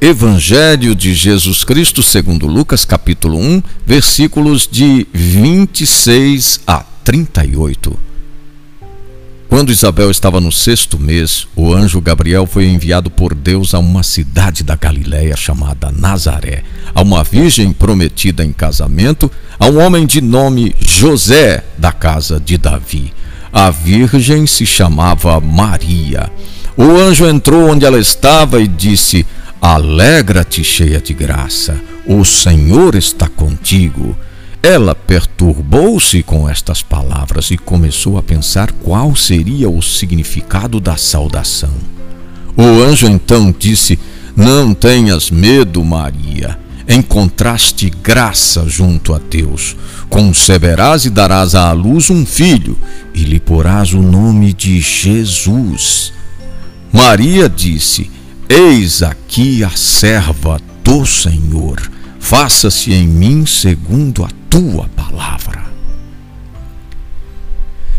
Evangelho de Jesus Cristo, segundo Lucas, capítulo 1, versículos de 26 a 38. Quando Isabel estava no sexto mês, o anjo Gabriel foi enviado por Deus a uma cidade da Galiléia chamada Nazaré, a uma virgem prometida em casamento a um homem de nome José, da casa de Davi. A virgem se chamava Maria. O anjo entrou onde ela estava e disse: Alegra-te, cheia de graça, o Senhor está contigo. Ela perturbou-se com estas palavras e começou a pensar qual seria o significado da saudação. O anjo então disse: Não tenhas medo, Maria. Encontraste graça junto a Deus. Conceberás e darás à luz um filho, e lhe porás o nome de Jesus. Maria disse: Eis aqui a serva do Senhor, faça-se em mim segundo a tua palavra.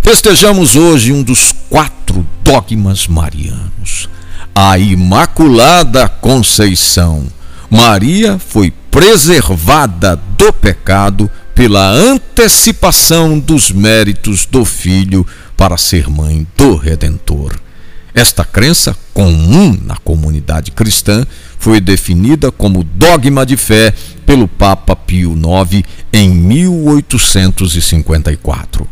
Festejamos hoje um dos quatro dogmas marianos, a Imaculada Conceição. Maria foi preservada do pecado pela antecipação dos méritos do Filho para ser mãe do Redentor. Esta crença, comum na comunidade cristã, foi definida como dogma de fé pelo Papa Pio IX em 1854.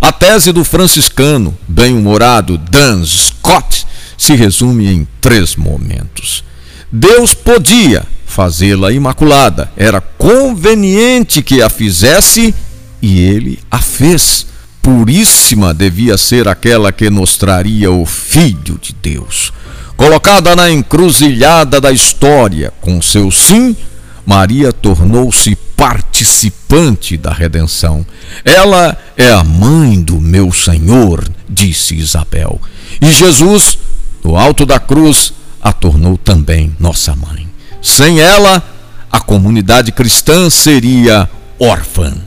A tese do franciscano, bem-humorado Dan Scott, se resume em três momentos. Deus podia fazê-la imaculada, era conveniente que a fizesse e ele a fez puríssima devia ser aquela que nos traria o Filho de Deus. Colocada na encruzilhada da história com seu sim, Maria tornou-se participante da redenção. Ela é a mãe do meu Senhor, disse Isabel. E Jesus, no alto da cruz, a tornou também nossa mãe. Sem ela, a comunidade cristã seria órfã.